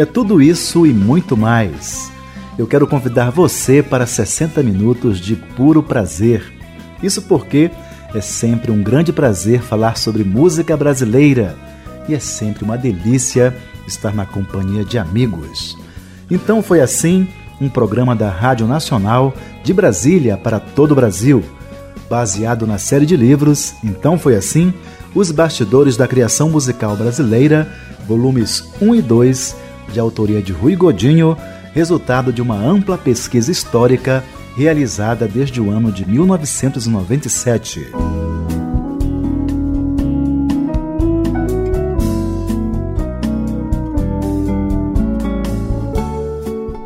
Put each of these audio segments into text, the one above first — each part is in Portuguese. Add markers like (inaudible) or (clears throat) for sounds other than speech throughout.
É tudo isso e muito mais eu quero convidar você para 60 minutos de puro prazer. Isso porque é sempre um grande prazer falar sobre música brasileira e é sempre uma delícia estar na companhia de amigos. Então foi assim um programa da Rádio Nacional de Brasília para todo o Brasil, baseado na série de livros Então foi assim, Os Bastidores da Criação Musical Brasileira, volumes 1 e 2, de autoria de Rui Godinho resultado de uma ampla pesquisa histórica realizada desde o ano de 1997.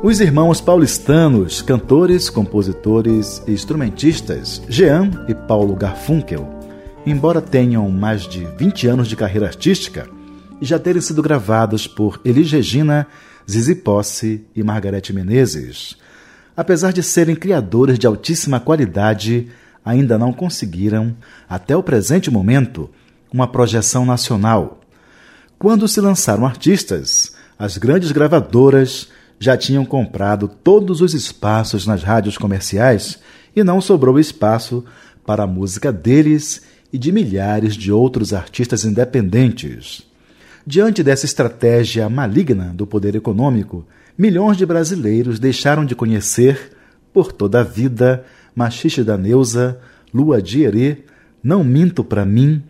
Os irmãos paulistanos, cantores, compositores e instrumentistas Jean e Paulo Garfunkel, embora tenham mais de 20 anos de carreira artística e já terem sido gravados por Elis Regina Zizi Posse e Margarete Menezes. Apesar de serem criadores de altíssima qualidade, ainda não conseguiram, até o presente momento, uma projeção nacional. Quando se lançaram artistas, as grandes gravadoras já tinham comprado todos os espaços nas rádios comerciais e não sobrou espaço para a música deles e de milhares de outros artistas independentes. Diante dessa estratégia maligna do poder econômico, milhões de brasileiros deixaram de conhecer, por toda a vida, Machixe da Neuza, Lua de Herê, Não Minto Pra Mim,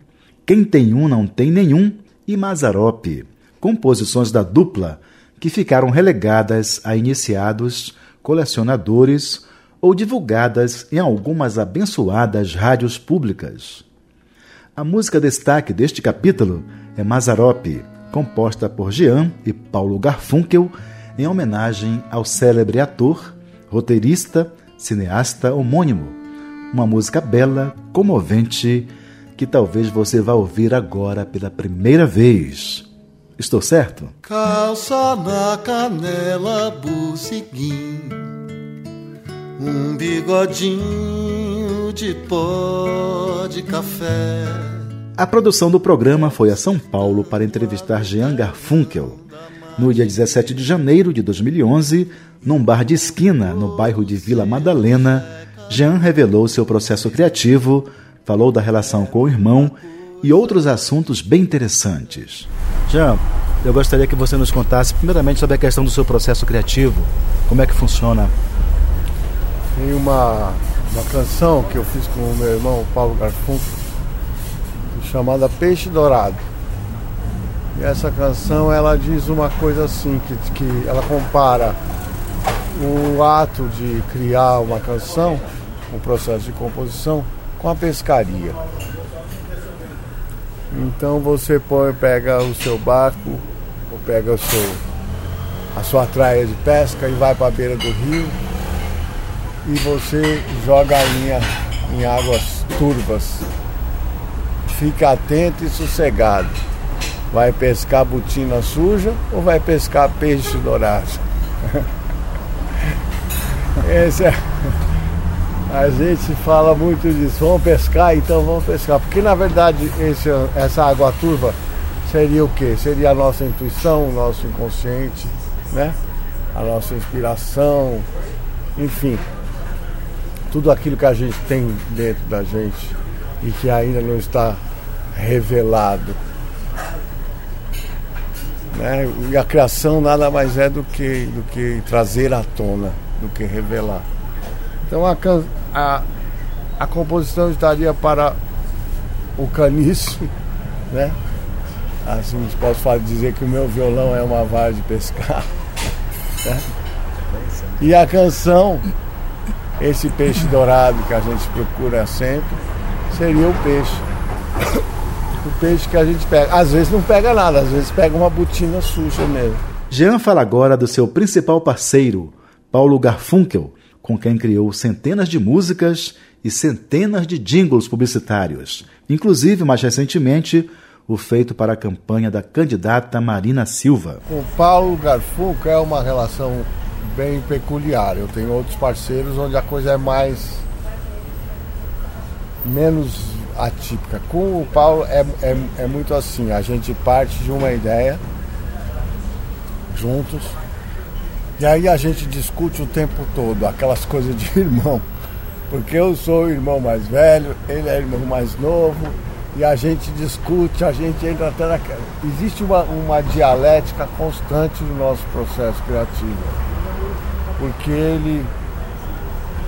Quem Tem Um Não Tem Nenhum e Mazarope, composições da dupla que ficaram relegadas a iniciados, colecionadores ou divulgadas em algumas abençoadas rádios públicas. A música destaque deste capítulo é Mazarope, composta por Jean e Paulo Garfunkel, em homenagem ao célebre ator, roteirista, cineasta homônimo. Uma música bela, comovente, que talvez você vá ouvir agora pela primeira vez. Estou certo? Calça na canela, buciguinho, um bigodinho de pó de café a produção do programa foi a São Paulo para entrevistar Jean Garfunkel. No dia 17 de janeiro de 2011, num bar de esquina no bairro de Vila Madalena, Jean revelou seu processo criativo, falou da relação com o irmão e outros assuntos bem interessantes. Jean, eu gostaria que você nos contasse primeiramente sobre a questão do seu processo criativo. Como é que funciona? Tem uma, uma canção que eu fiz com o meu irmão Paulo Garfunkel chamada Peixe Dourado. E essa canção ela diz uma coisa assim, que, que ela compara o ato de criar uma canção, o processo de composição, com a pescaria. Então você põe, pega o seu barco, ou pega o seu, a sua traia de pesca e vai para a beira do rio e você joga a linha em águas turvas fica atento e sossegado. Vai pescar botina suja ou vai pescar peixe dourado? (laughs) Esse é... A gente fala muito disso, vamos pescar, então vamos pescar. Porque na verdade esse, essa água turva seria o que? Seria a nossa intuição, o nosso inconsciente, né? A nossa inspiração, enfim. Tudo aquilo que a gente tem dentro da gente e que ainda não está revelado. Né? E a criação nada mais é do que, do que trazer à tona, do que revelar. Então a, a, a composição estaria para o caniço, (laughs) né? Assim posso dizer que o meu violão é uma vara de pescar. (laughs) Né? E a canção, esse peixe dourado que a gente procura sempre, seria o peixe. O peixe que a gente pega. Às vezes não pega nada, às vezes pega uma botina suja mesmo. Jean fala agora do seu principal parceiro, Paulo Garfunkel, com quem criou centenas de músicas e centenas de jingles publicitários, inclusive, mais recentemente, o feito para a campanha da candidata Marina Silva. O Paulo Garfunkel é uma relação bem peculiar. Eu tenho outros parceiros onde a coisa é mais menos atípica. Com o Paulo é, é, é muito assim, a gente parte de uma ideia juntos e aí a gente discute o tempo todo, aquelas coisas de (laughs) irmão. Porque eu sou o irmão mais velho, ele é o irmão mais novo, e a gente discute, a gente entra até na. Existe uma, uma dialética constante no nosso processo criativo. Porque ele,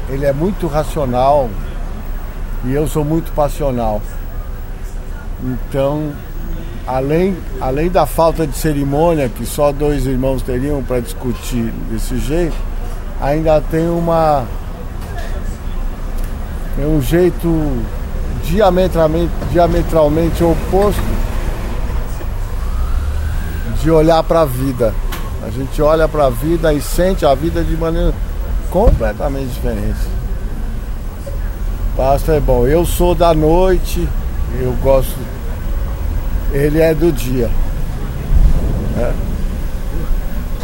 ele é muito racional e eu sou muito passional. Então, além, além da falta de cerimônia que só dois irmãos teriam para discutir desse jeito, ainda tem uma. Tem um jeito diametralmente, diametralmente oposto de olhar para a vida. A gente olha para a vida e sente a vida de maneira completamente diferente. Pastor é bom. Eu sou da noite, eu gosto. Ele é do dia. É.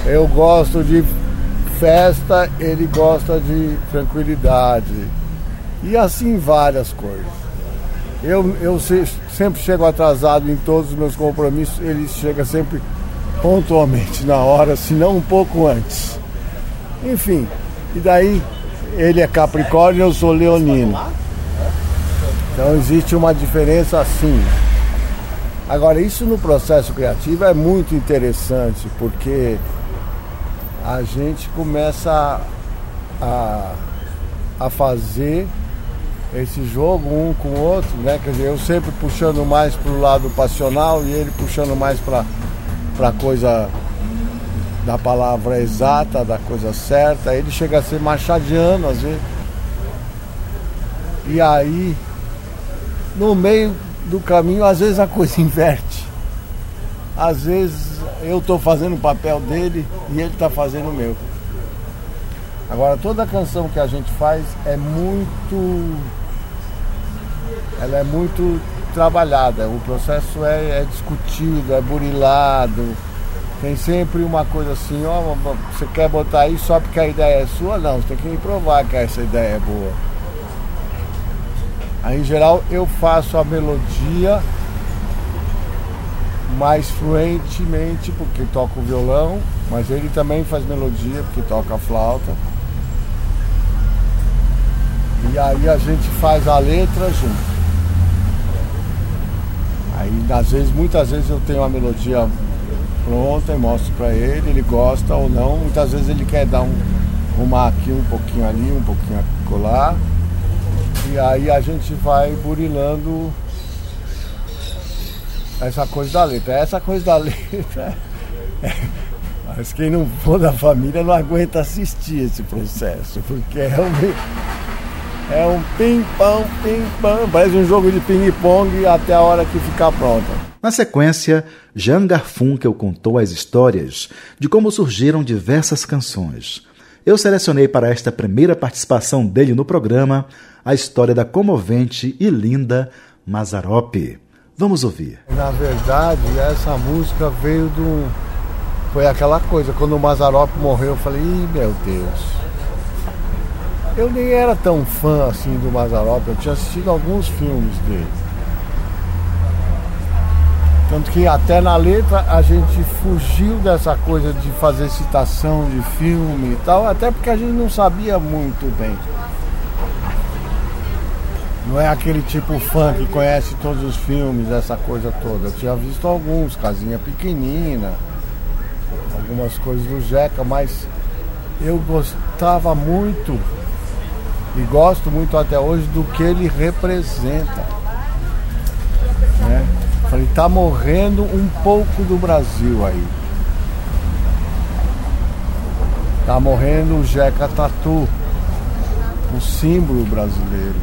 Eu gosto de festa, ele gosta de tranquilidade. E assim várias coisas. Eu, eu sempre chego atrasado em todos os meus compromissos, ele chega sempre pontualmente na hora, se não um pouco antes. Enfim, e daí ele é Capricórnio eu sou Leonino. Então existe uma diferença assim. Agora, isso no processo criativo é muito interessante, porque a gente começa a, a fazer esse jogo um com o outro, né? Quer dizer, eu sempre puxando mais para o lado passional e ele puxando mais para a coisa da palavra exata, da coisa certa. Ele chega a ser machadiano às vezes. E aí, no meio do caminho, às vezes a coisa (laughs) inverte. Às vezes eu estou fazendo o papel dele e ele está fazendo o meu. Agora, toda canção que a gente faz é muito ela é muito trabalhada, o processo é, é discutido, é burilado. Tem sempre uma coisa assim, ó, você quer botar aí só porque a ideia é sua? Não, você tem que provar que essa ideia é boa. Aí em geral eu faço a melodia mais fluentemente porque toco o violão, mas ele também faz melodia porque toca a flauta. E aí a gente faz a letra junto. Aí, às vezes, muitas vezes eu tenho uma melodia pronta e mostro para ele, ele gosta ou não. Muitas vezes ele quer dar um, arrumar aqui um pouquinho ali, um pouquinho colar. E aí a gente vai burilando essa coisa da letra. Essa coisa da (laughs) letra. É, mas quem não for da família não aguenta assistir esse processo, porque é um é um ping-pong, ping-pong, parece um jogo de ping-pong até a hora que ficar pronta. Na sequência, Jean Garfunkel contou as histórias de como surgiram diversas canções. Eu selecionei para esta primeira participação dele no programa a história da comovente e linda Mazarope. Vamos ouvir. Na verdade, essa música veio do. Foi aquela coisa, quando o Mazarope morreu, eu falei, Ih, meu Deus, eu nem era tão fã assim do Mazarop, eu tinha assistido alguns filmes dele. Tanto que até na letra a gente fugiu dessa coisa de fazer citação de filme e tal, até porque a gente não sabia muito bem. Não é aquele tipo fã que conhece todos os filmes, essa coisa toda. Eu tinha visto alguns, Casinha Pequenina, algumas coisas do Jeca, mas eu gostava muito e gosto muito até hoje do que ele representa. Né? Falei, tá morrendo um pouco do Brasil aí. Tá morrendo o Jeca Tatu, o símbolo brasileiro.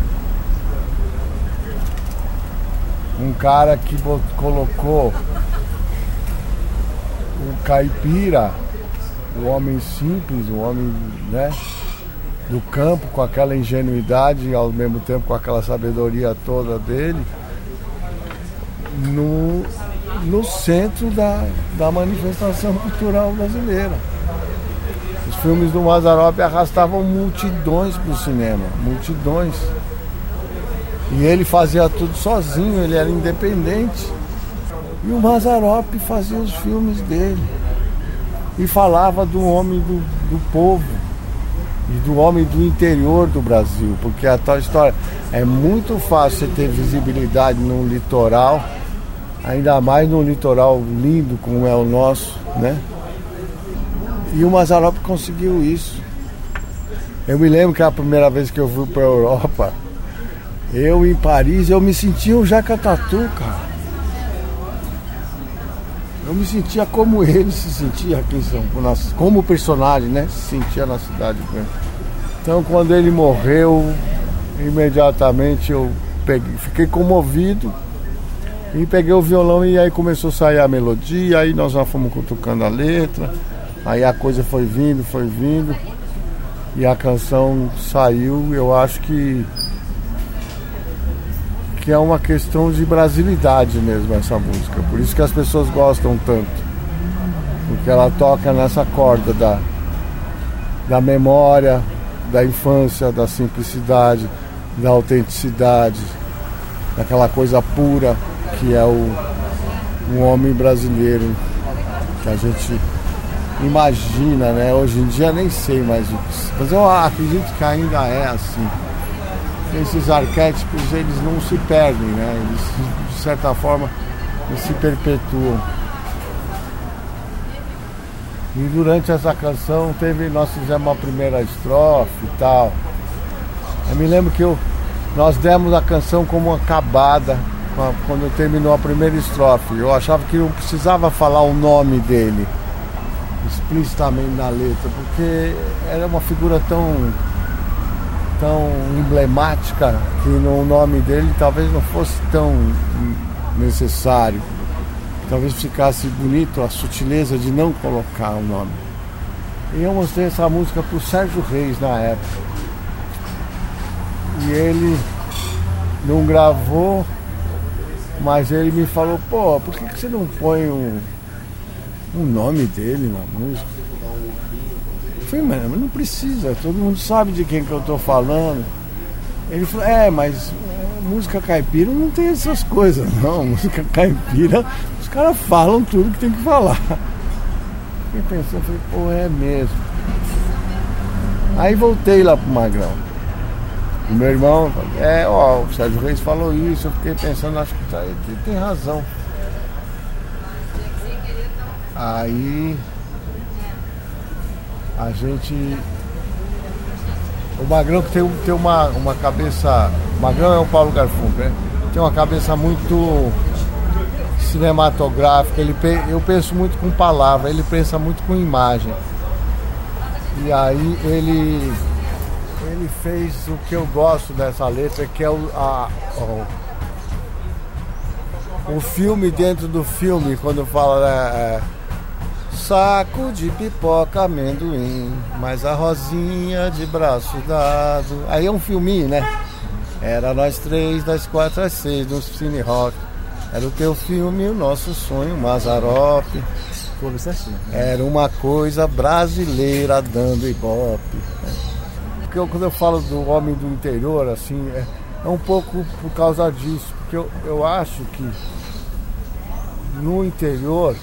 Um cara que colocou o caipira, o homem simples, o homem né, do campo com aquela ingenuidade e ao mesmo tempo com aquela sabedoria toda dele, no, no centro da, da manifestação cultural brasileira. Os filmes do Mazarop arrastavam multidões para o cinema, multidões. E ele fazia tudo sozinho, ele era independente. E o Mazarop fazia os filmes dele. E falava do homem do, do povo e do homem do interior do Brasil, porque a tal história é muito fácil ter visibilidade no litoral, ainda mais num litoral lindo como é o nosso, né? E o Mazarop conseguiu isso. Eu me lembro que a primeira vez que eu fui para a Europa, eu em Paris, eu me sentia um Jacatatu, cara. Eu me sentia como ele se sentia aqui em São Paulo, como personagem, né? Se sentia na cidade. Então quando ele morreu, imediatamente eu peguei, fiquei comovido e peguei o violão e aí começou a sair a melodia, aí nós já fomos cutucando a letra, aí a coisa foi vindo, foi vindo, e a canção saiu, eu acho que que é uma questão de brasilidade mesmo essa música. Por isso que as pessoas gostam tanto. Porque ela toca nessa corda da, da memória, da infância, da simplicidade, da autenticidade, daquela coisa pura que é o, o homem brasileiro que a gente imagina, né? Hoje em dia nem sei mais o que. Mas eu acredito que ainda é assim esses arquétipos eles não se perdem, né? Eles, de certa forma, se perpetuam. E durante essa canção teve, nós fizemos uma primeira estrofe e tal. Eu me lembro que eu, nós demos a canção como acabada quando terminou a primeira estrofe. Eu achava que não precisava falar o nome dele explicitamente na letra, porque era uma figura tão tão emblemática que no nome dele talvez não fosse tão necessário. Talvez ficasse bonito a sutileza de não colocar o nome. E eu mostrei essa música para o Sérgio Reis na época. E ele não gravou, mas ele me falou, pô, por que, que você não põe um, um nome dele na música? Falei, mano, não precisa, todo mundo sabe de quem que eu tô falando. Ele falou, é, mas é, música caipira não tem essas coisas, (laughs) não. Música caipira, os caras falam tudo que tem que falar. Fiquei pensando, falei, pô, é mesmo. Aí voltei lá pro Magrão. O meu irmão, é, ó, o Sérgio Reis falou isso, eu fiquei pensando, acho que tá, ele tem razão. Aí a gente. O Magrão tem, tem uma, uma cabeça. O Magrão é o Paulo Garfunkel, né? Tem uma cabeça muito cinematográfica. Ele, eu penso muito com palavra, ele pensa muito com imagem. E aí ele, ele fez o que eu gosto dessa letra, que é o, a, o, o filme dentro do filme, quando fala. Né, é, saco de pipoca, amendoim, mais a rosinha de braço dado. Aí é um filminho, né? Era nós três, das quatro às seis, no Cine Rock. Era o teu filme, o nosso sonho, Mazarop. Era uma coisa brasileira dando ibope. Porque eu, quando eu falo do homem do interior, assim, é, é um pouco por causa disso. Porque eu, eu acho que no interior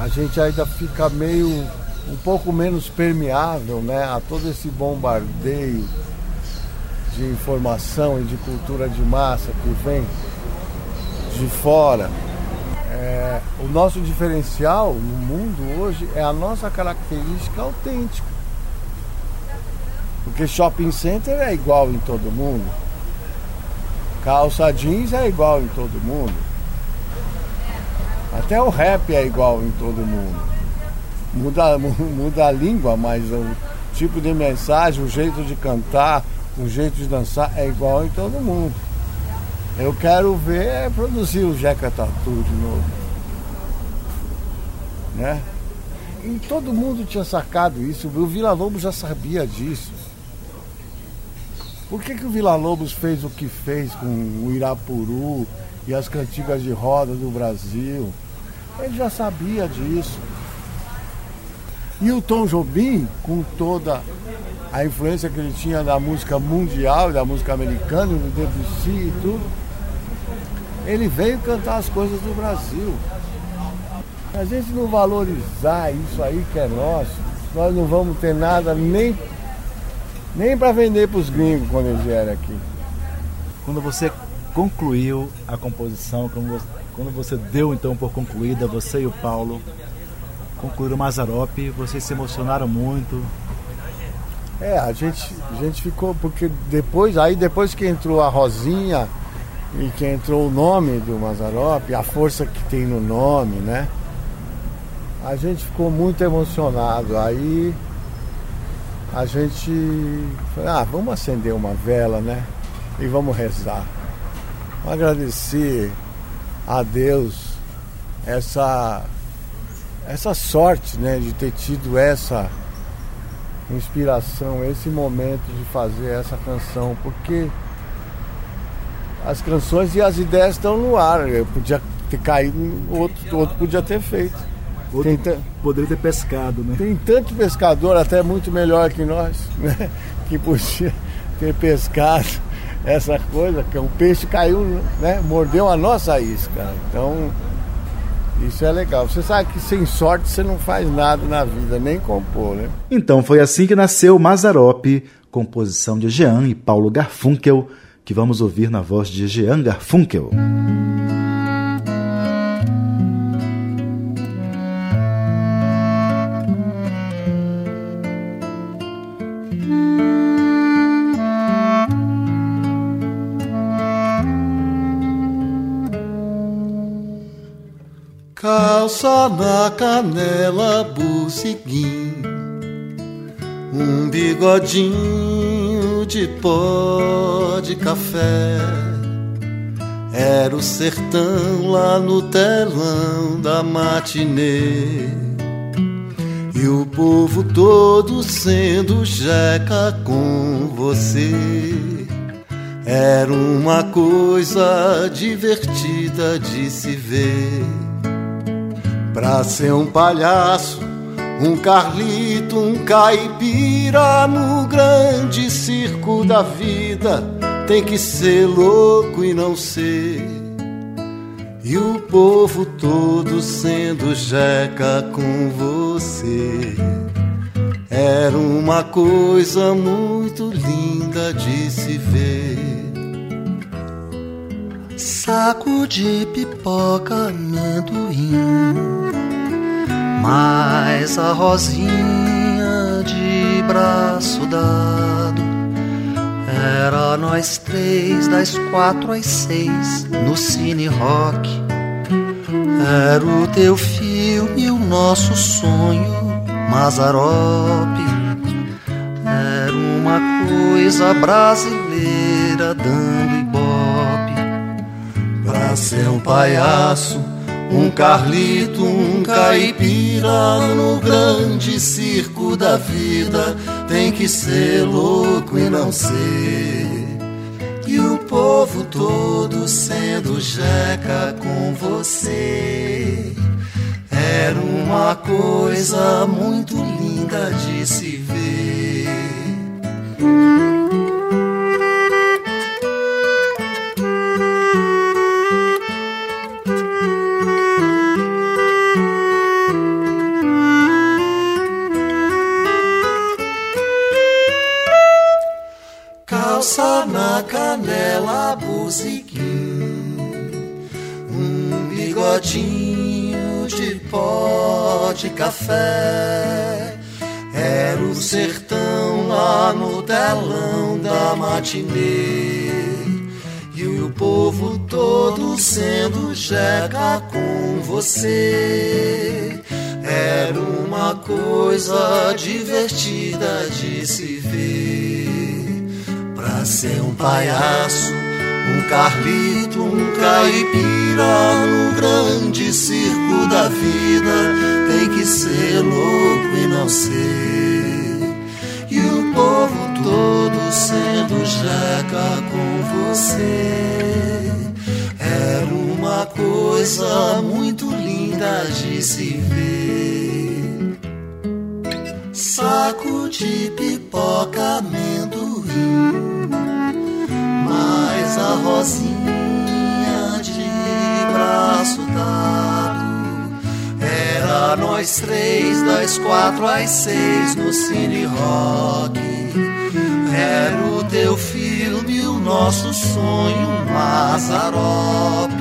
a gente ainda fica meio um pouco menos permeável né, a todo esse bombardeio de informação e de cultura de massa que vem de fora. É, o nosso diferencial no mundo hoje é a nossa característica autêntica. Porque shopping center é igual em todo mundo. Calça jeans é igual em todo mundo. Até o rap é igual em todo mundo. Muda, muda a língua, mas o tipo de mensagem, o jeito de cantar, o jeito de dançar é igual em todo mundo. Eu quero ver produzir o Jeca Tatu de novo. né? E todo mundo tinha sacado isso, o Vila Lobos já sabia disso. Por que, que o Vila Lobos fez o que fez com o Irapuru e as cantigas de roda do Brasil? Ele já sabia disso. E o Tom Jobim, com toda a influência que ele tinha da música mundial, da música americana, do Debussy e tudo, ele veio cantar as coisas do Brasil. A gente não valorizar isso aí que é nosso, nós não vamos ter nada nem, nem para vender para os gringos quando eles vierem aqui. Quando você concluiu a composição, quando você deu então por concluída, você e o Paulo concluíram o Mazarop, vocês se emocionaram muito. É, a gente, a gente ficou, porque depois, aí depois que entrou a Rosinha e que entrou o nome do Mazarop, a força que tem no nome, né? A gente ficou muito emocionado. Aí a gente falou, ah, vamos acender uma vela, né? E vamos rezar. Vamos agradecer a Deus essa essa sorte, né, de ter tido essa inspiração, esse momento de fazer essa canção, porque as canções e as ideias estão no ar. Eu podia ter caído, outro, outro podia ter feito. Outro tem, poderia ter pescado, né? Tem tanto pescador, até muito melhor que nós, né? Que podia ter pescado essa coisa, que o peixe caiu, né? Mordeu a nossa isca. Então isso é legal. Você sabe que sem sorte você não faz nada na vida, nem compor, né? Então foi assim que nasceu Mazarop, composição de Jean e Paulo Garfunkel, que vamos ouvir na voz de Jean Garfunkel. Calça na canela, buciguim, um bigodinho de pó de café. Era o sertão lá no telão da matinê. E o povo todo sendo jeca com você. Era uma coisa divertida de se ver. Pra ser um palhaço, um Carlito, um caipira no grande circo da vida, tem que ser louco e não ser. E o povo todo sendo jeca com você. Era uma coisa muito linda de se ver saco de pipoca, amendoim. Mas a rosinha de braço dado era nós três, das quatro às seis, no cine rock. Era o teu filme, o nosso sonho, Mazarope. Era uma coisa brasileira dando ser um palhaço, um Carlito, um caipira no grande circo da vida. Tem que ser louco e não ser. E o povo todo sendo jeca com você. Era uma coisa muito linda de se ver. Bigodinho de pó de café. Era o sertão lá no telão da matinê. E o povo todo sendo jeca com você. Era uma coisa divertida de se ver ser um palhaço, um Carlito, um caipira no grande circo da vida. Tem que ser louco e não ser. E o povo todo sendo jeca com você. Era uma coisa muito linda de se ver. Saco de pipoca, amendoim. Mas a rosinha de braço dado era nós três, das quatro às seis no Cine Rock. Era o teu filme, o nosso sonho, Mazarope.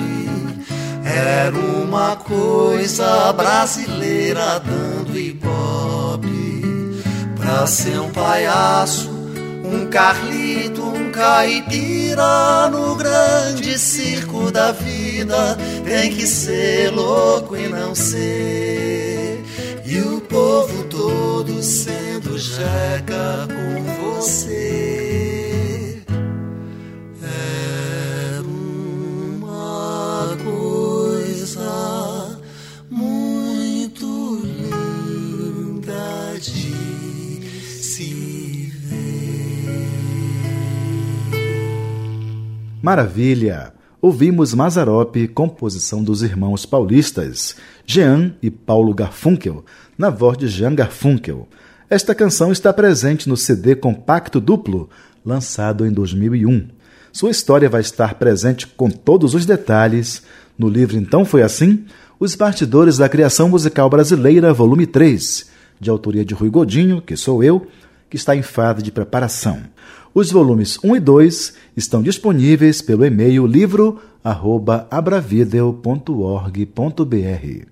Era uma coisa brasileira dando ibope. Pra ser um palhaço, um Carlito, caipira no grande circo da vida. Tem que ser louco e não ser. E o povo todo sendo jeca com você. Maravilha! Ouvimos Mazarope, composição dos irmãos paulistas, Jean e Paulo Garfunkel, na voz de Jean Garfunkel. Esta canção está presente no CD compacto duplo, lançado em 2001. Sua história vai estar presente com todos os detalhes no livro Então Foi Assim? Os Bastidores da Criação Musical Brasileira, volume 3, de autoria de Rui Godinho, que sou eu, que está em fase de preparação. Os volumes 1 e 2 estão disponíveis pelo e-mail livro@abravideo.org.br.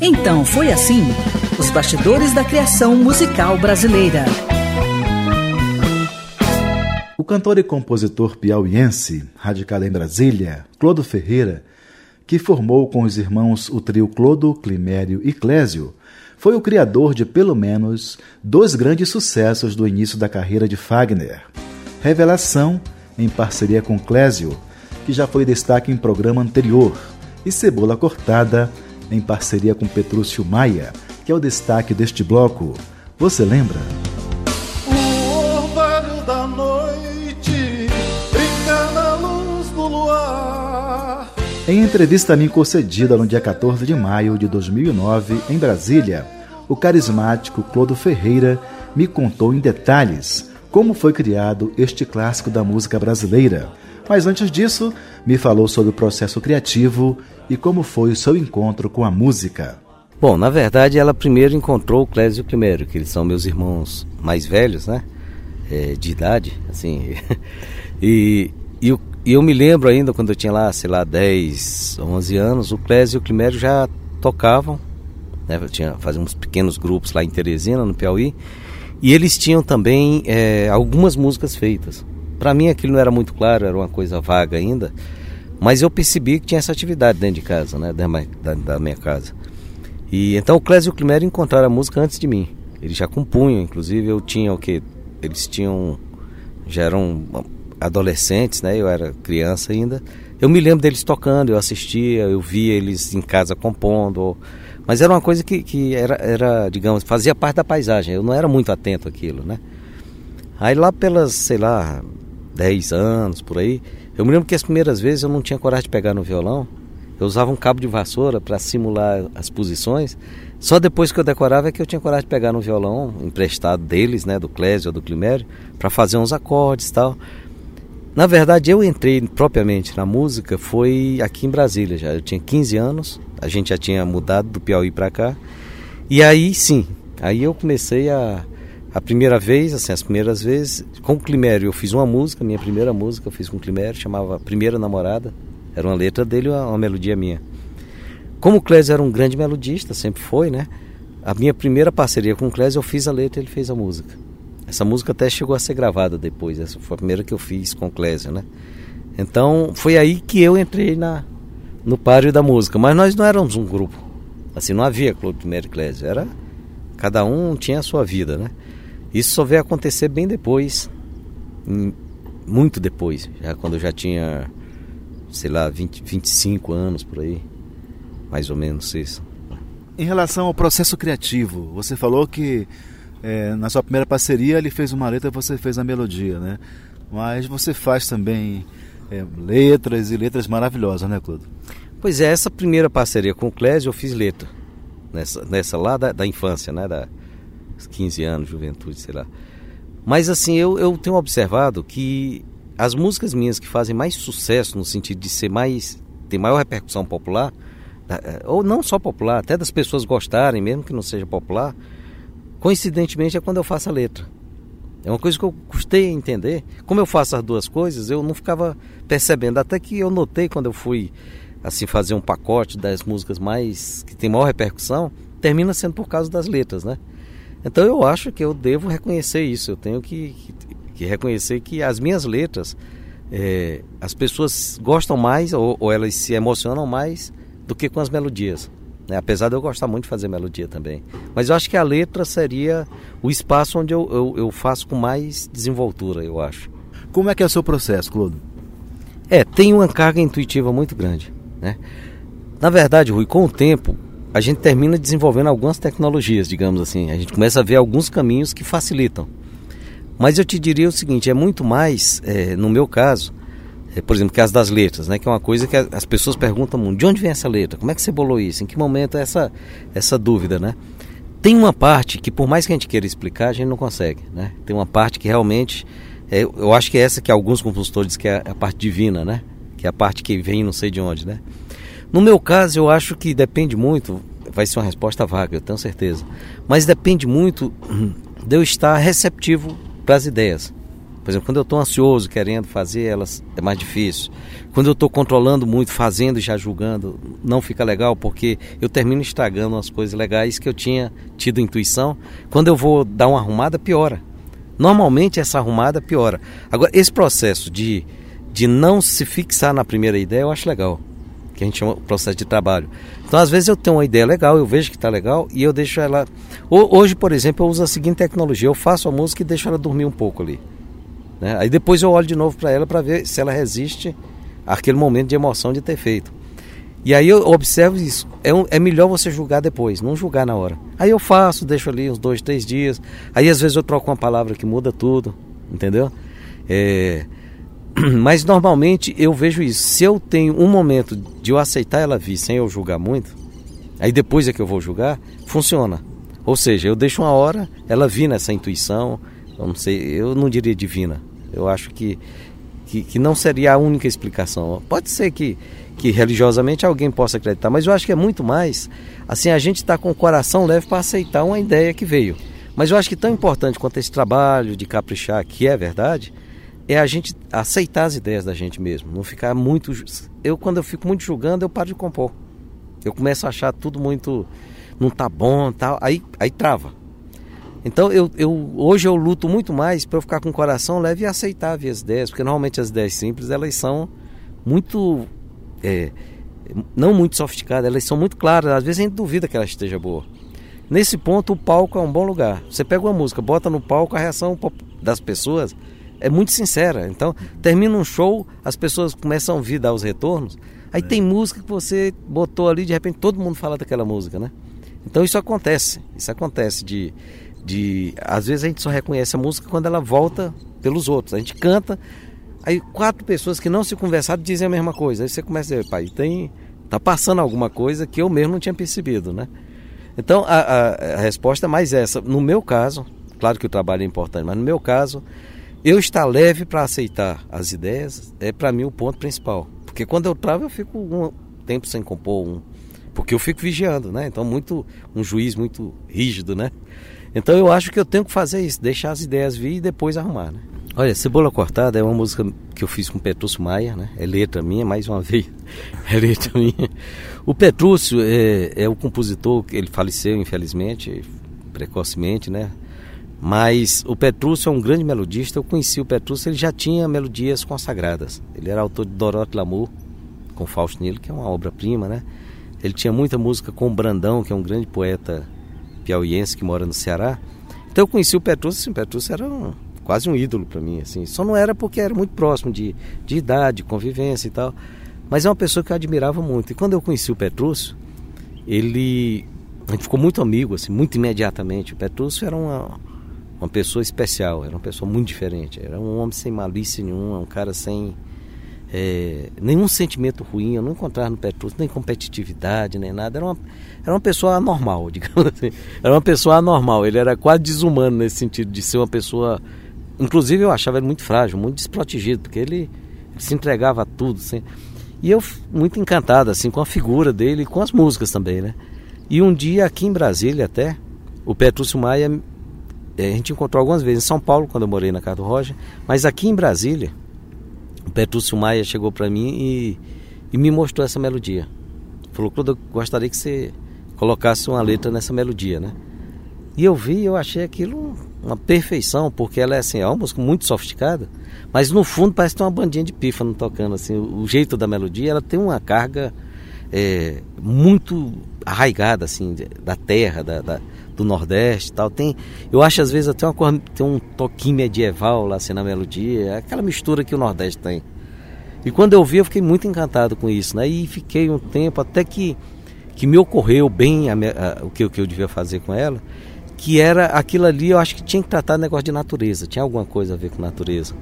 Então foi assim: os bastidores da criação musical brasileira. O cantor e compositor piauiense, radicado em Brasília, Clodo Ferreira, que formou com os irmãos o trio Clodo, Climério e Clésio, foi o criador de pelo menos dois grandes sucessos do início da carreira de Fagner. Revelação, em parceria com Clésio, que já foi destaque em programa anterior, e Cebola Cortada, em parceria com Petrúcio Maia, que é o destaque deste bloco. Você lembra? Em entrevista a mim concedida no dia 14 de maio de 2009, em Brasília, o carismático Clodo Ferreira me contou em detalhes como foi criado este clássico da música brasileira. Mas antes disso, me falou sobre o processo criativo e como foi o seu encontro com a música. Bom, na verdade, ela primeiro encontrou o Clésio o Climério, que eles são meus irmãos mais velhos, né? É, de idade, assim. (laughs) e, e, eu, eu me lembro ainda, quando eu tinha lá, sei lá, 10, 11 anos, o Clésio e o Climério já tocavam né? Tinha fazer uns pequenos grupos lá em Teresina, no Piauí, e eles tinham também é, algumas músicas feitas. Para mim aquilo não era muito claro, era uma coisa vaga ainda, mas eu percebi que tinha essa atividade dentro de casa, né, da, da minha casa. E então o Clésio e o Climério encontraram a música antes de mim. Eles já compunham, inclusive eu tinha o que eles tinham já eram adolescentes, né? Eu era criança ainda. Eu me lembro deles tocando, eu assistia, eu via eles em casa compondo. Mas era uma coisa que, que era, era, digamos, fazia parte da paisagem. Eu não era muito atento àquilo, né? Aí lá pelas, sei lá, 10 anos, por aí, eu me lembro que as primeiras vezes eu não tinha coragem de pegar no violão. Eu usava um cabo de vassoura para simular as posições. Só depois que eu decorava é que eu tinha coragem de pegar no violão emprestado deles, né, do Clésio ou do Climério, para fazer uns acordes e tal. Na verdade, eu entrei propriamente na música foi aqui em Brasília já. Eu tinha 15 anos, a gente já tinha mudado do Piauí para cá. E aí sim, aí eu comecei a a primeira vez, assim, as primeiras vezes, com o Climério eu fiz uma música, minha primeira música eu fiz com o Climério, chamava Primeira Namorada. Era uma letra dele, uma, uma melodia minha. Como o Clésio era um grande melodista, sempre foi, né? A minha primeira parceria com o Clésio, eu fiz a letra ele fez a música. Essa música até chegou a ser gravada depois, essa foi a primeira que eu fiz com o Clésio, né? Então foi aí que eu entrei na, no páreo da música. Mas nós não éramos um grupo. Assim, não havia Clube Primeiro e Clésio. Era, cada um tinha a sua vida, né? Isso só veio acontecer bem depois, muito depois, já quando eu já tinha, sei lá, 20, 25 anos por aí, mais ou menos isso. Em relação ao processo criativo, você falou que é, na sua primeira parceria ele fez uma letra e você fez a melodia, né? Mas você faz também é, letras e letras maravilhosas, né, Clodo? Pois é, essa primeira parceria com o Clésio eu fiz letra. Nessa, nessa lá da, da infância, né? Da 15 anos, juventude, sei lá. Mas assim, eu, eu tenho observado que as músicas minhas que fazem mais sucesso no sentido de ser mais. ter maior repercussão popular, é, ou não só popular, até das pessoas gostarem, mesmo que não seja popular, coincidentemente é quando eu faço a letra. É uma coisa que eu custei a entender. Como eu faço as duas coisas, eu não ficava percebendo. Até que eu notei quando eu fui assim fazer um pacote das músicas mais que tem maior repercussão, termina sendo por causa das letras, né? Então eu acho que eu devo reconhecer isso. Eu tenho que, que, que reconhecer que as minhas letras é, as pessoas gostam mais ou, ou elas se emocionam mais do que com as melodias. Né? Apesar de eu gostar muito de fazer melodia também. Mas eu acho que a letra seria o espaço onde eu, eu, eu faço com mais desenvoltura, eu acho. Como é que é o seu processo, Clodo? É, tem uma carga intuitiva muito grande. Né? Na verdade, Rui, com o tempo, a gente termina desenvolvendo algumas tecnologias, digamos assim. A gente começa a ver alguns caminhos que facilitam. Mas eu te diria o seguinte: é muito mais, é, no meu caso, por exemplo, caso das letras, né, que é uma coisa que as pessoas perguntam de onde vem essa letra? Como é que você bolou isso? Em que momento é essa, essa dúvida, né? Tem uma parte que, por mais que a gente queira explicar, a gente não consegue, né? Tem uma parte que realmente, é, eu acho que é essa que alguns compositores dizem que é a parte divina, né? Que é a parte que vem não sei de onde, né? No meu caso, eu acho que depende muito, vai ser uma resposta vaga, eu tenho certeza, mas depende muito de eu estar receptivo para as ideias. Por exemplo, quando eu estou ansioso, querendo fazer elas, é mais difícil. Quando eu estou controlando muito, fazendo e já julgando, não fica legal, porque eu termino estragando as coisas legais que eu tinha tido intuição. Quando eu vou dar uma arrumada, piora. Normalmente essa arrumada piora. Agora, esse processo de, de não se fixar na primeira ideia, eu acho legal. Que a gente chama processo de trabalho. Então, às vezes eu tenho uma ideia legal, eu vejo que está legal e eu deixo ela. Hoje, por exemplo, eu uso a seguinte tecnologia: eu faço a música e deixo ela dormir um pouco ali. Né? Aí depois eu olho de novo para ela para ver se ela resiste àquele momento de emoção de ter feito. E aí eu observo isso. É, um, é melhor você julgar depois, não julgar na hora. Aí eu faço, deixo ali uns dois, três dias. Aí às vezes eu troco uma palavra que muda tudo, entendeu? É... (clears throat) Mas normalmente eu vejo isso. Se eu tenho um momento de eu aceitar ela vir sem eu julgar muito, aí depois é que eu vou julgar, funciona. Ou seja, eu deixo uma hora ela vir nessa intuição, eu não eu não diria divina. Eu acho que, que, que não seria a única explicação. Pode ser que, que religiosamente alguém possa acreditar, mas eu acho que é muito mais assim, a gente está com o coração leve para aceitar uma ideia que veio. Mas eu acho que tão importante quanto esse trabalho de caprichar, que é verdade, é a gente aceitar as ideias da gente mesmo, não ficar muito. Eu, quando eu fico muito julgando, eu paro de compor. Eu começo a achar tudo muito. não tá bom tal, aí, aí trava. Então eu, eu hoje eu luto muito mais para eu ficar com o coração leve e aceitar as ideias, porque normalmente as ideias simples elas são muito é, não muito sofisticadas, elas são muito claras. Às vezes a gente duvida que ela esteja boa. Nesse ponto o palco é um bom lugar. Você pega uma música, bota no palco, a reação das pessoas é muito sincera. Então termina um show, as pessoas começam a ouvir dar os retornos. Aí é. tem música que você botou ali, de repente todo mundo fala daquela música, né? Então isso acontece, isso acontece de de às vezes a gente só reconhece a música quando ela volta pelos outros. A gente canta, aí quatro pessoas que não se conversaram dizem a mesma coisa. Aí você começa a dizer, pai, tem tá passando alguma coisa que eu mesmo não tinha percebido, né? Então a, a, a resposta é mais essa. No meu caso, claro que o trabalho é importante, mas no meu caso, eu estar leve para aceitar as ideias é para mim o ponto principal. Porque quando eu travo eu fico um tempo sem compor um, porque eu fico vigiando, né? Então muito um juiz muito rígido, né? Então eu acho que eu tenho que fazer isso, deixar as ideias vir e depois arrumar, né? Olha, Cebola Cortada é uma música que eu fiz com Petrúcio Maia, né? É letra minha, mais uma (laughs) vez, é letra minha. O Petrúcio é, é o compositor, ele faleceu infelizmente, precocemente, né? Mas o Petrúcio é um grande melodista. Eu conheci o Petrúcio, ele já tinha melodias consagradas. Ele era autor de Dorote Lamour, com Fausto Nilo, que é uma obra-prima, né? Ele tinha muita música com o Brandão, que é um grande poeta piauiense que mora no Ceará. Então eu conheci o Petrúcio, assim, o Petrúcio era um, quase um ídolo para mim, assim. Só não era porque era muito próximo de, de idade, convivência e tal. Mas é uma pessoa que eu admirava muito. E quando eu conheci o Petrúcio, ele a gente ficou muito amigo, assim, muito imediatamente. O Petrúcio era uma, uma pessoa especial, era uma pessoa muito diferente. Era um homem sem malícia nenhuma, um cara sem é, nenhum sentimento ruim. Eu não encontrava no Petrúcio nem competitividade, nem nada. Era uma, era uma pessoa anormal, (laughs) digamos assim. Era uma pessoa anormal. Ele era quase desumano nesse sentido de ser uma pessoa. Inclusive, eu achava ele muito frágil, muito desprotegido, porque ele, ele se entregava a tudo. Assim. E eu muito encantado assim com a figura dele e com as músicas também, né? E um dia aqui em Brasília até, o Petrúcio Maia, eh, a gente encontrou algumas vezes em São Paulo, quando eu morei na casa do Roger, mas aqui em Brasília, Petrúcio Maia chegou para mim e, e, me mostrou essa melodia. Falou, Claude, eu gostaria que você colocasse uma letra nessa melodia, né? E eu vi, eu achei aquilo uma perfeição, porque ela é assim, é uma música muito sofisticada, mas no fundo parece tem uma bandinha de pífano tocando assim, o jeito da melodia, ela tem uma carga é, muito arraigada assim da terra, da, da, do Nordeste, tal. Tem, eu acho às vezes até uma cor, tem um toquinho medieval lá assim na melodia, é aquela mistura que o Nordeste tem. E quando eu vi, eu fiquei muito encantado com isso, né? E fiquei um tempo até que que me ocorreu bem a, a, o, que, que eu devia fazer com ela, que era aquilo ali, eu acho que tinha que tratar negócio de natureza, tinha alguma coisa a ver com natureza.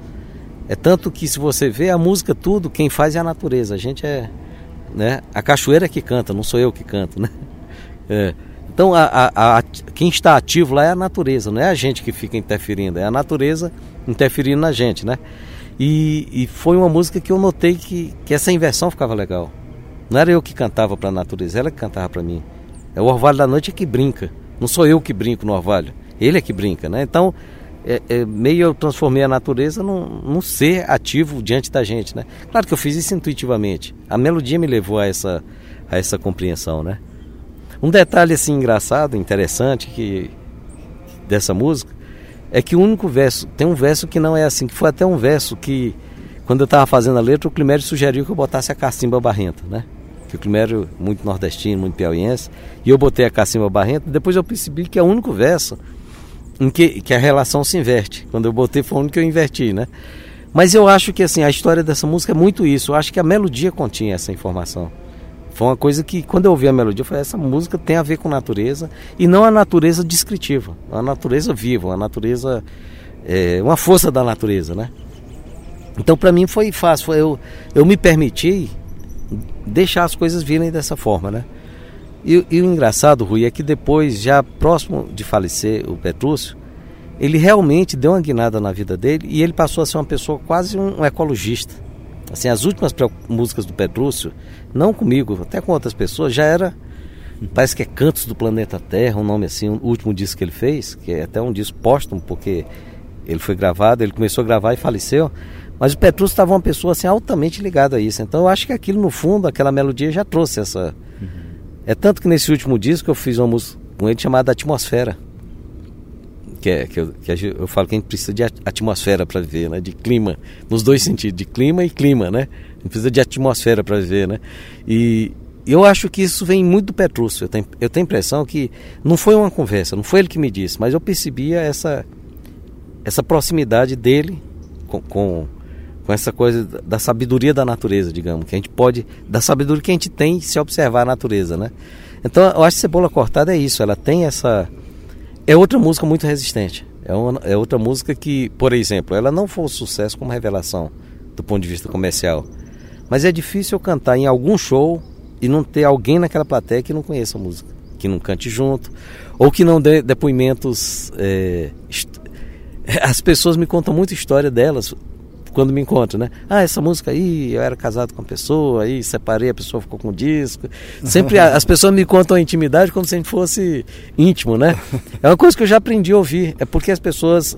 É tanto que se você vê a música tudo, quem faz é a natureza. A gente é né? A cachoeira que canta, não sou eu que canto, né? (laughs) É. Então, a, a, a, quem está ativo lá é a natureza, não é a gente que fica interferindo, é a natureza interferindo na gente, né? E, e foi uma música que eu notei que, que essa inversão ficava legal. Não era eu que cantava para a natureza, ela que cantava para mim. É o orvalho da noite que brinca, não sou eu que brinco no orvalho, ele é que brinca, né? Então, é, é, meio eu transformei a natureza num, num, ser ativo diante da gente, né? Claro que eu fiz isso intuitivamente. A melodia me levou a essa, a essa compreensão, né? Um detalhe assim engraçado, interessante que dessa música é que o único verso, tem um verso que não é assim, que foi até um verso que quando eu estava fazendo a letra, o Climério sugeriu que eu botasse a cacimba barrenta, né? Que o Climério muito nordestino, muito piauiense, e eu botei a cacimba barrenta, depois eu percebi que é o único verso em que, que a relação se inverte. Quando eu botei foi onde que eu inverti, né? Mas eu acho que assim, a história dessa música é muito isso. Eu acho que a melodia continha essa informação. Foi uma coisa que, quando eu ouvi a melodia, eu falei: essa música tem a ver com natureza e não a natureza descritiva, a natureza viva, a natureza. É, uma força da natureza, né? Então, para mim foi fácil. Foi eu, eu me permiti deixar as coisas virem dessa forma, né? E, e, o engraçado, Rui, é que depois, já próximo de falecer o Petrúcio, ele realmente deu uma guinada na vida dele e ele passou a ser uma pessoa quase um, um ecologista. Assim, as últimas músicas do Petrúcio, não comigo, até com outras pessoas, já era. Parece que é Cantos do Planeta Terra, um nome assim, o último disco que ele fez, que é até um disco póstumo, porque ele foi gravado, ele começou a gravar e faleceu. Mas o Petrúcio estava uma pessoa assim altamente ligada a isso. Então eu acho que aquilo no fundo, aquela melodia já trouxe essa, é tanto que nesse último disco eu fiz uma música com ele chamada Atmosfera. Que, é, que, eu, que eu falo que a gente precisa de atmosfera para viver, né? De clima, nos dois sentidos, de clima e clima, né? A gente precisa de atmosfera para viver, né? E eu acho que isso vem muito do Petrúcio. Eu tenho, eu tenho a impressão que não foi uma conversa, não foi ele que me disse, mas eu percebia essa, essa proximidade dele com, com com essa coisa da sabedoria da natureza, digamos, que a gente pode, da sabedoria que a gente tem se observar a natureza, né? Então, eu acho que Cebola Cortada é isso, ela tem essa é outra música muito resistente. É, uma, é outra música que, por exemplo, ela não foi um sucesso como revelação do ponto de vista comercial. Mas é difícil eu cantar em algum show e não ter alguém naquela plateia que não conheça a música, que não cante junto, ou que não dê depoimentos. É, (laughs) as pessoas me contam muita história delas quando me encontro, né? Ah, essa música aí, eu era casado com a pessoa, aí separei, a pessoa ficou com o disco. Sempre as pessoas me contam a intimidade como se a gente fosse íntimo, né? É uma coisa que eu já aprendi a ouvir, é porque as pessoas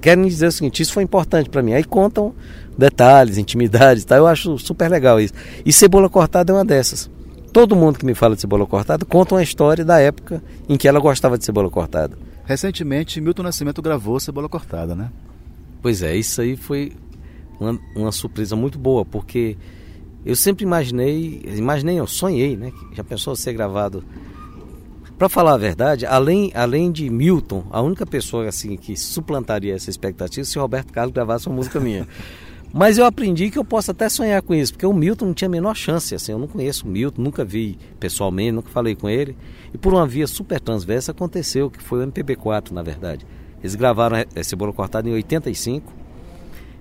querem dizer o seguinte, isso foi importante para mim. Aí contam detalhes, intimidades, tá? Eu acho super legal isso. E cebola cortada é uma dessas. Todo mundo que me fala de cebola cortada conta uma história da época em que ela gostava de cebola cortada. Recentemente, Milton Nascimento gravou Cebola Cortada, né? Pois é, isso aí foi uma, uma surpresa muito boa, porque eu sempre imaginei, imaginei, eu sonhei, né? Já pensou ser gravado. Para falar a verdade, além, além de Milton, a única pessoa assim que suplantaria essa expectativa é se o Roberto Carlos gravasse uma música minha. (laughs) Mas eu aprendi que eu posso até sonhar com isso, porque o Milton não tinha a menor chance, assim, eu não conheço o Milton, nunca vi pessoalmente, nunca falei com ele. E por uma via super transversa aconteceu, que foi o MPB4, na verdade. Eles gravaram Cebola Cortada em 85.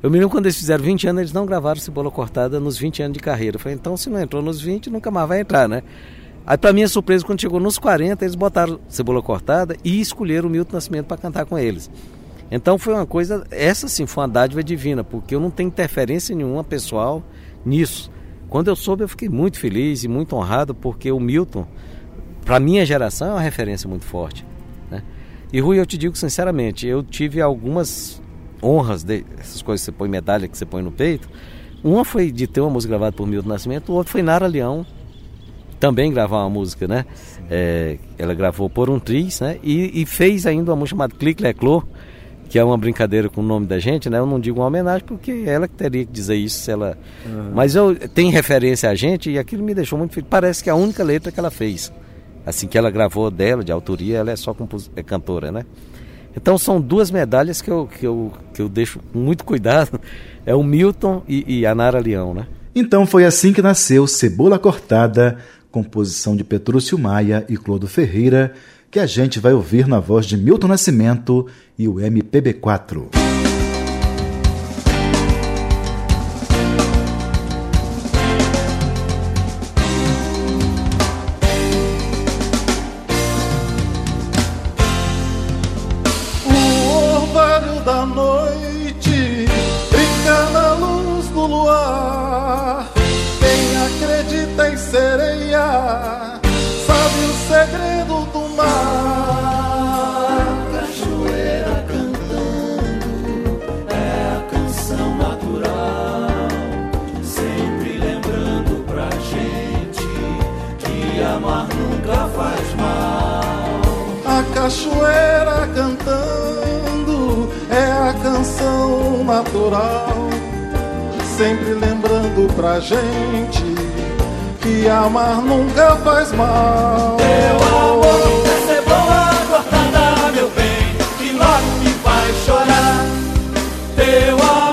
Eu me lembro quando eles fizeram 20 anos, eles não gravaram Cebola Cortada nos 20 anos de carreira. Eu falei, então se não entrou nos 20, nunca mais vai entrar, né? Aí, para minha surpresa, quando chegou nos 40, eles botaram Cebola Cortada e escolheram o Milton Nascimento para cantar com eles. Então foi uma coisa, essa sim foi uma dádiva divina, porque eu não tenho interferência nenhuma pessoal nisso. Quando eu soube, eu fiquei muito feliz e muito honrado, porque o Milton, para minha geração, é uma referência muito forte. Né? E Rui, eu te digo sinceramente, eu tive algumas honras, de, essas coisas que você põe medalha, que você põe no peito. Uma foi de ter uma música gravada por Milton Nascimento, o outro foi Nara Leão, também gravar uma música, né? É, ela gravou por um triz, né? E, e, fez ainda uma música chamada Clique Leclô, que é uma brincadeira com o nome da gente, né? Eu não digo uma homenagem porque ela que teria que dizer isso se ela. Uhum. Mas eu tem referência a gente e aquilo me deixou muito feliz. Parece que é a única letra que ela fez, assim que ela gravou dela de autoria, ela é só compos... é cantora, né? Então são duas medalhas que eu, que eu, que eu deixo muito cuidado. É o Milton e, e a Nara Leão, né? Então foi assim que nasceu Cebola Cortada, composição de Petrúcio Maia e Clodo Ferreira, que a gente vai ouvir na voz de Milton Nascimento e o MPB4. Natural, sempre lembrando pra gente que amar nunca faz mal. Teu amor é cebola cortada, meu bem, que logo me faz chorar. Teu amor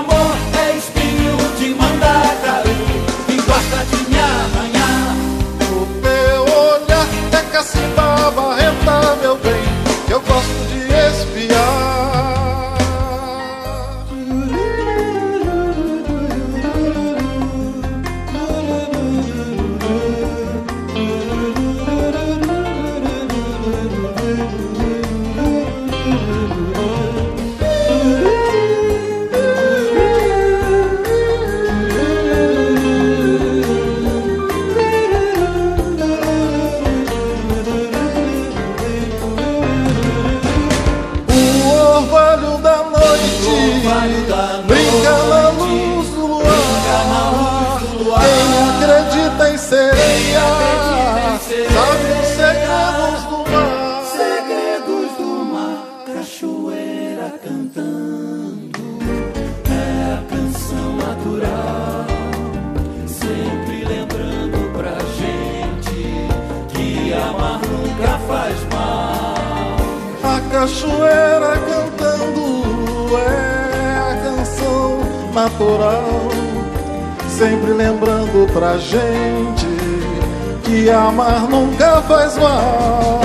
home. Cachoeira cantando é a canção natural, sempre lembrando pra gente que amar nunca faz mal.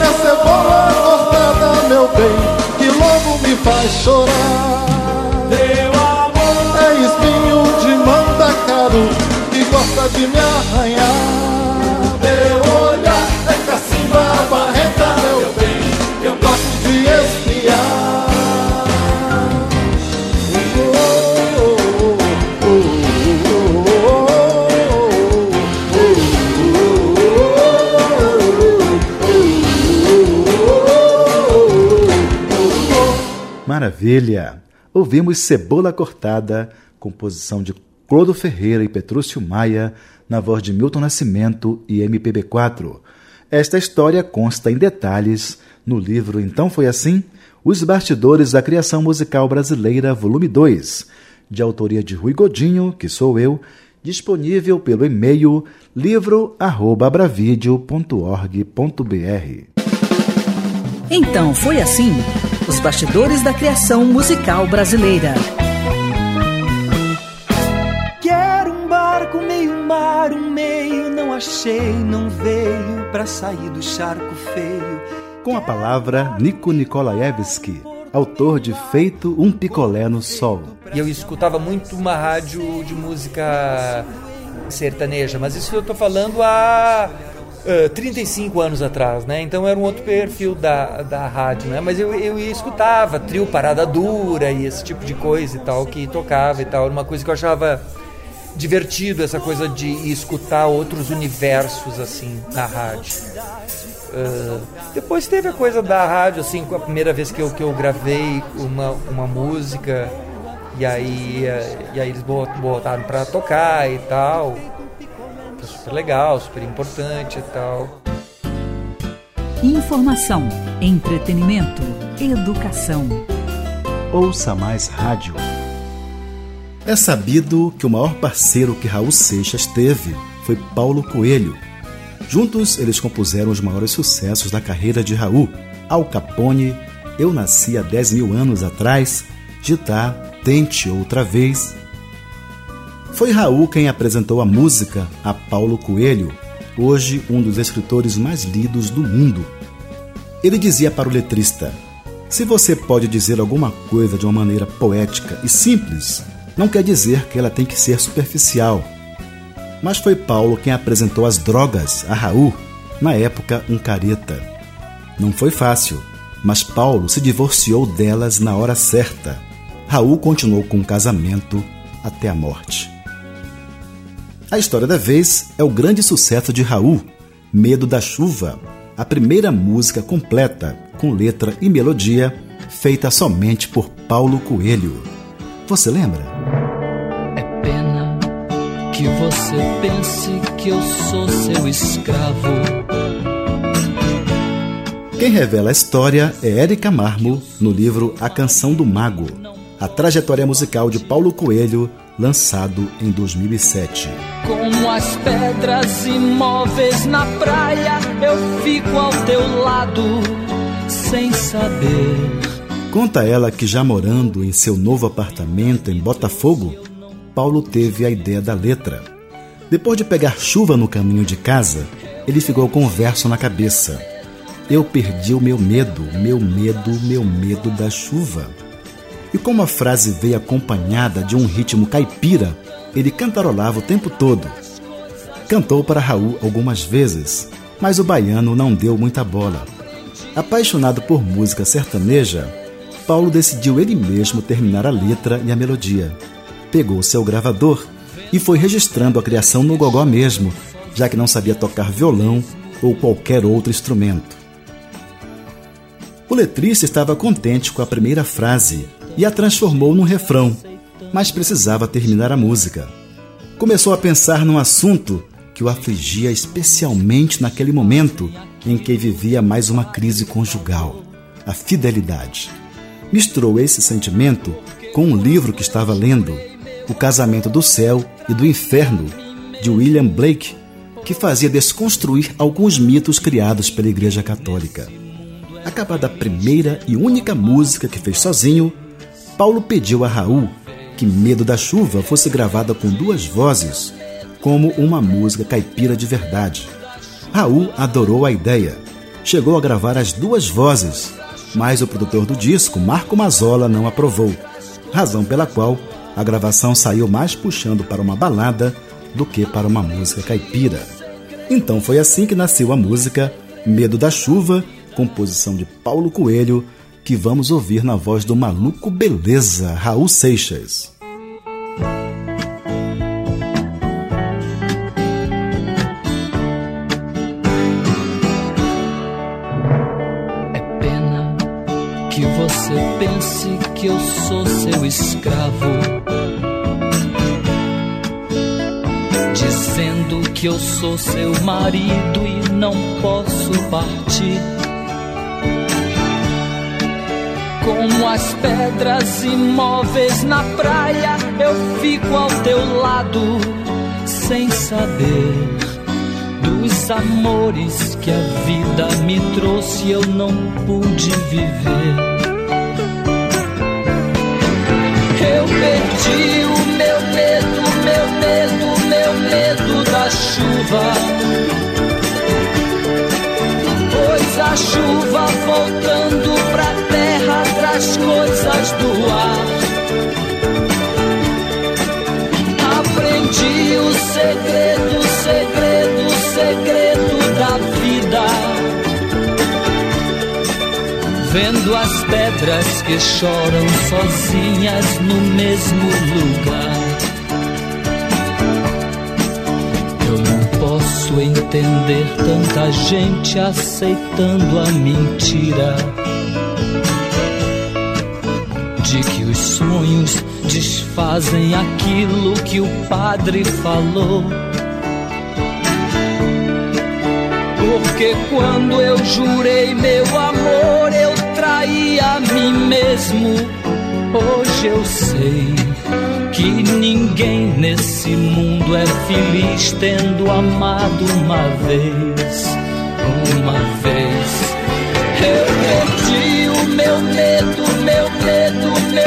É cebola cortada, meu bem, que logo me faz chorar. É espinho de mandacaru que gosta de me arranhar. Maravilha! Ouvimos Cebola Cortada, composição de Clodo Ferreira e Petrúcio Maia, na voz de Milton Nascimento e MPB4. Esta história consta em detalhes no livro Então Foi Assim, Os Bastidores da Criação Musical Brasileira, volume 2, de autoria de Rui Godinho, que sou eu, disponível pelo e-mail livro@bravideo.org.br. Então foi assim, os bastidores da criação musical brasileira. Quero um barco meio mar, um meio não achei, não veio para sair do charco feio. Com a palavra Nico Nikolaevski, autor de Feito um Picolé no Sol. E eu escutava muito uma rádio de música sertaneja, mas isso eu tô falando há a uh, 35 anos atrás, né? Então era um outro perfil da, da rádio, né? Mas eu, eu escutava trio Parada Dura e esse tipo de coisa e tal, que tocava e tal. Era uma coisa que eu achava divertido, essa coisa de escutar outros universos, assim, na rádio. Uh, depois teve a coisa da rádio, assim, a primeira vez que eu, que eu gravei uma, uma música e aí, uh, e aí eles botaram para tocar e tal super legal, super importante e tal. Informação, entretenimento, educação. Ouça mais rádio. É sabido que o maior parceiro que Raul Seixas teve foi Paulo Coelho. Juntos, eles compuseram os maiores sucessos da carreira de Raul: Al Capone, Eu Nasci há 10 mil anos atrás, Gitar, Tente Outra Vez, foi Raul quem apresentou a música a Paulo Coelho, hoje um dos escritores mais lidos do mundo. Ele dizia para o letrista: Se você pode dizer alguma coisa de uma maneira poética e simples, não quer dizer que ela tem que ser superficial. Mas foi Paulo quem apresentou as drogas a Raul, na época um careta. Não foi fácil, mas Paulo se divorciou delas na hora certa. Raul continuou com o casamento até a morte. A história da vez é o grande sucesso de Raul, Medo da Chuva, a primeira música completa, com letra e melodia, feita somente por Paulo Coelho. Você lembra? É pena que você pense que eu sou seu escravo. Quem revela a história é Érica Marmo no livro A Canção do Mago, a trajetória musical de Paulo Coelho lançado em 2007. Como as pedras imóveis na praia, eu fico ao teu lado sem saber. Conta ela que já morando em seu novo apartamento em Botafogo, Paulo teve a ideia da letra. Depois de pegar chuva no caminho de casa, ele ficou com o verso na cabeça. Eu perdi o meu medo, meu medo, meu medo da chuva. E como a frase veio acompanhada de um ritmo caipira, ele cantarolava o tempo todo. Cantou para Raul algumas vezes, mas o baiano não deu muita bola. Apaixonado por música sertaneja, Paulo decidiu ele mesmo terminar a letra e a melodia. Pegou seu gravador e foi registrando a criação no gogó mesmo, já que não sabia tocar violão ou qualquer outro instrumento. O letrista estava contente com a primeira frase e a transformou num refrão, mas precisava terminar a música. Começou a pensar num assunto que o afligia especialmente naquele momento em que vivia mais uma crise conjugal: a fidelidade. Misturou esse sentimento com um livro que estava lendo, O Casamento do Céu e do Inferno, de William Blake, que fazia desconstruir alguns mitos criados pela Igreja Católica. Acabada a primeira e única música que fez sozinho, Paulo pediu a Raul que Medo da Chuva fosse gravada com duas vozes, como uma música caipira de verdade. Raul adorou a ideia. Chegou a gravar as duas vozes, mas o produtor do disco, Marco Mazzola, não aprovou, razão pela qual a gravação saiu mais puxando para uma balada do que para uma música caipira. Então foi assim que nasceu a música Medo da Chuva, composição de Paulo Coelho que vamos ouvir na voz do maluco beleza, Raul Seixas. É pena que você pense que eu sou seu escravo. Dizendo que eu sou seu marido e não posso partir como as pedras imóveis na praia, eu fico ao teu lado, sem saber dos amores que a vida me trouxe, eu não pude viver. Eu perdi o meu medo, meu medo, meu medo da chuva. Pois a chuva voltando pra traz coisas do ar. Aprendi o segredo, segredo, segredo da vida. Vendo as pedras que choram sozinhas no mesmo lugar. Eu não posso entender tanta gente aceitando a mentira sonhos desfazem aquilo que o padre falou. Porque quando eu jurei meu amor, eu traí a mim mesmo. Hoje eu sei que ninguém nesse mundo é feliz tendo amado uma vez. Uma vez. Eu perdi o meu medo,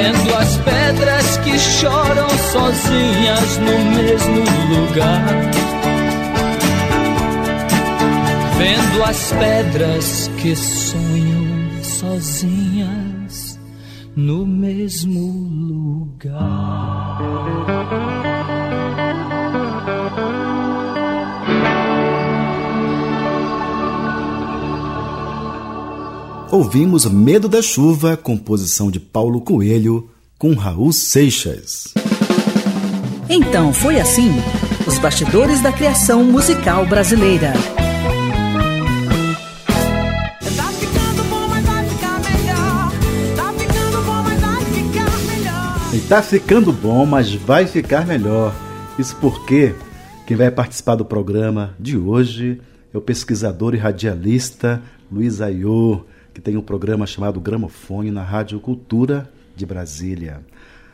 Vendo as pedras que choram sozinhas no mesmo lugar. Vendo as pedras que sonham sozinhas no mesmo lugar. Ouvimos Medo da Chuva, composição de Paulo Coelho, com Raul Seixas. Então foi assim: os bastidores da criação musical brasileira. Tá ficando bom, mas vai ficar melhor. Tá ficando bom, mas vai ficar melhor. E tá ficando bom, mas vai ficar melhor. Isso porque quem vai participar do programa de hoje é o pesquisador e radialista Luiz Aiô, que tem um programa chamado Gramofone na Rádio Cultura de Brasília.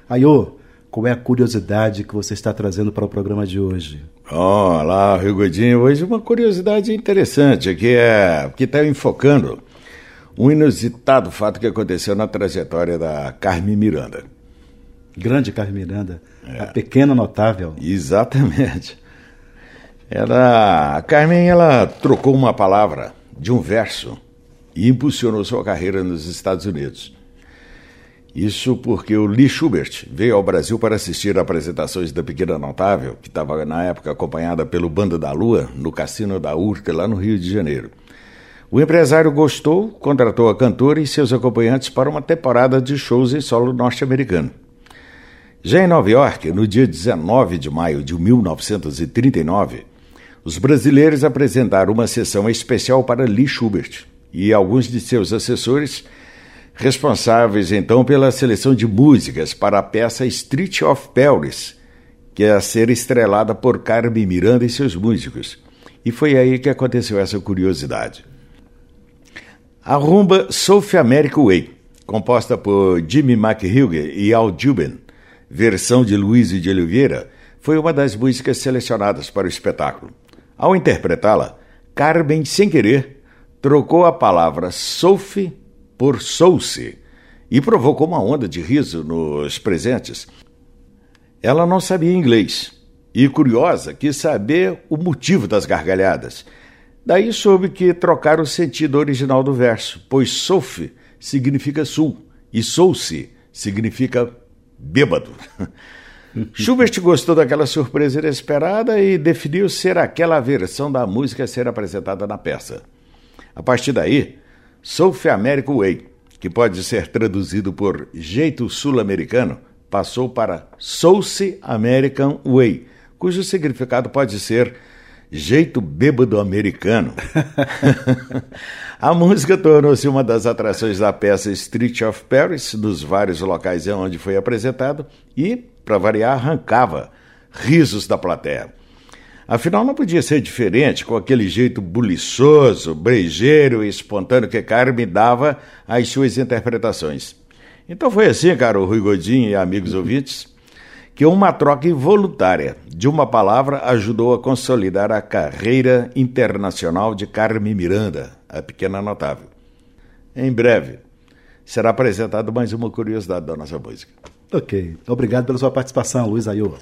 Aiô, qual é a curiosidade que você está trazendo para o programa de hoje? Olá, Rio Godinho. Hoje uma curiosidade interessante que é que está enfocando um inusitado fato que aconteceu na trajetória da Carmen Miranda. Grande Carmen Miranda, a pequena notável. Exatamente. Ela, a Carmen, ela trocou uma palavra de um verso e impulsionou sua carreira nos Estados Unidos. Isso porque o Lee Schubert veio ao Brasil para assistir a apresentações da Pequena Notável, que estava na época acompanhada pelo Banda da Lua, no Cassino da Urca, lá no Rio de Janeiro. O empresário gostou, contratou a cantora e seus acompanhantes para uma temporada de shows em solo norte-americano. Já em Nova York, no dia 19 de maio de 1939, os brasileiros apresentaram uma sessão especial para Lee Schubert e alguns de seus assessores, responsáveis então pela seleção de músicas para a peça Street of Paris, que é a ser estrelada por Carmen Miranda e seus músicos. E foi aí que aconteceu essa curiosidade. A rumba Sophie America Way, composta por Jimmy McHugh e Al Dubin, versão de Luiz de Oliveira, foi uma das músicas selecionadas para o espetáculo. Ao interpretá-la, Carmen, sem querer, trocou a palavra Sophie por Souce e provocou uma onda de riso nos presentes. Ela não sabia inglês e, curiosa, quis saber o motivo das gargalhadas. Daí soube que trocaram o sentido original do verso, pois Sophie significa sul e Souce significa bêbado. (laughs) Schubert gostou daquela surpresa inesperada e definiu ser aquela versão da música a ser apresentada na peça. A partir daí, Sophie American Way, que pode ser traduzido por jeito sul-americano, passou para Souce American Way, cujo significado pode ser jeito bêbado americano. (laughs) a música tornou-se uma das atrações da peça Street of Paris, nos vários locais onde foi apresentado, e, para variar, arrancava risos da plateia. Afinal, não podia ser diferente com aquele jeito buliçoso, brejeiro e espontâneo que Carmen dava às suas interpretações. Então foi assim, caro Rui Godinho e amigos ouvintes, que uma troca involuntária de uma palavra ajudou a consolidar a carreira internacional de Carmen Miranda, a pequena notável. Em breve, será apresentada mais uma curiosidade da nossa música. Ok. Obrigado pela sua participação, Luiz Ayô.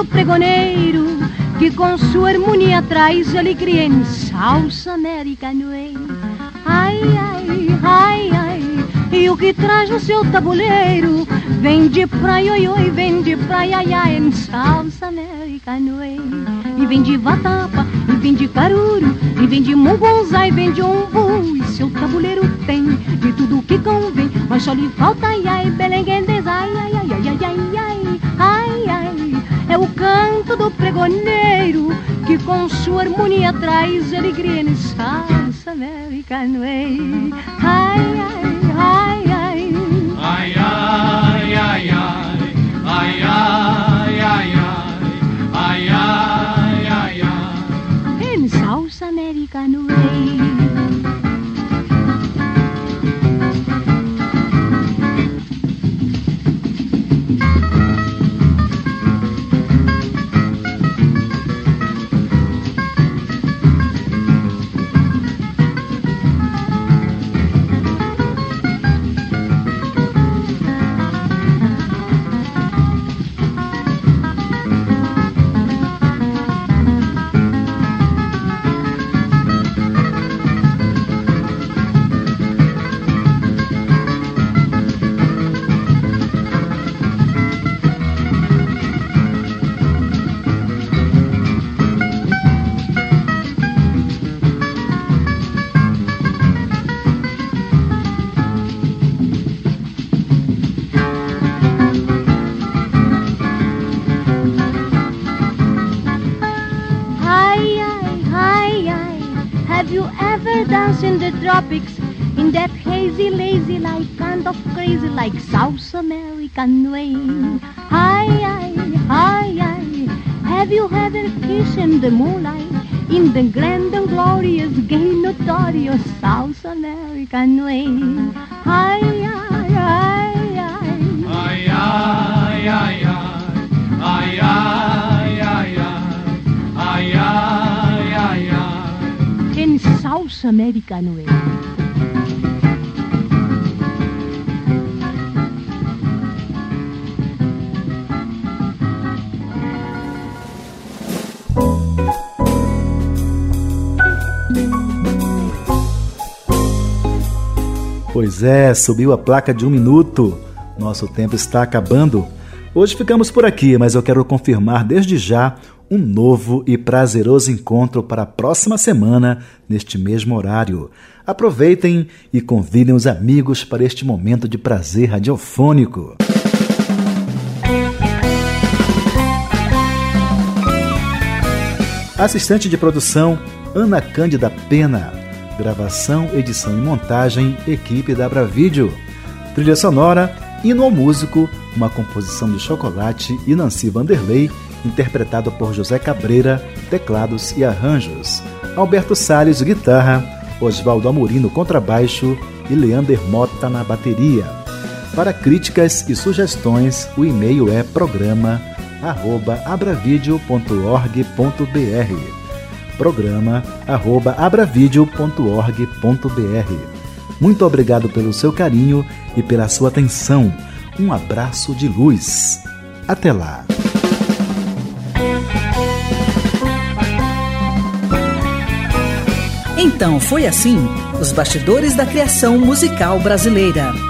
Do pregoneiro que com sua harmonia traz alegria em salsa americano. hein? Ai, ai, ai, ai, e o que traz no seu tabuleiro vem de praia, oi, oi, vem de praia, ai, ai, em salsa americano. hein? E vem de vatapa, e vem de caruru, e vem de mugunzá, e vem de umbu, e seu tabuleiro tem de tudo que convém, mas só lhe falta, ai, ai, belenguendes, ai, ai, ai, ai, ai, ai, ai, ai, é o canto do pregoneiro que com sua harmonia traz alegria em salsa americano, ei. ai, ai, crazy, lazy like, kind of crazy like South American way. Hi, hi, hi, hi. Have you had a fish in the moonlight? In the grand and glorious, gay, notorious South American way. Hi, hi, hi, hi. Hi, hi, hi, hi. Hi, hi, hi, hi. Hi, hi, hi, hi. In South American way. Pois é, subiu a placa de um minuto. Nosso tempo está acabando. Hoje ficamos por aqui, mas eu quero confirmar desde já um novo e prazeroso encontro para a próxima semana, neste mesmo horário. Aproveitem e convidem os amigos para este momento de prazer radiofônico. Assistente de produção, Ana Cândida Pena. Gravação, edição e montagem, equipe da Abravídeo. Trilha sonora, hino ao músico, uma composição de Chocolate e Nancy Vanderlei, interpretado por José Cabreira, teclados e arranjos. Alberto Salles, guitarra, Oswaldo Amorim no contrabaixo e Leander Mota na bateria. Para críticas e sugestões, o e-mail é programa arroba abravideo.org.br programa arroba abravideo.org.br Muito obrigado pelo seu carinho e pela sua atenção. Um abraço de luz. Até lá. Então foi assim: Os Bastidores da Criação Musical Brasileira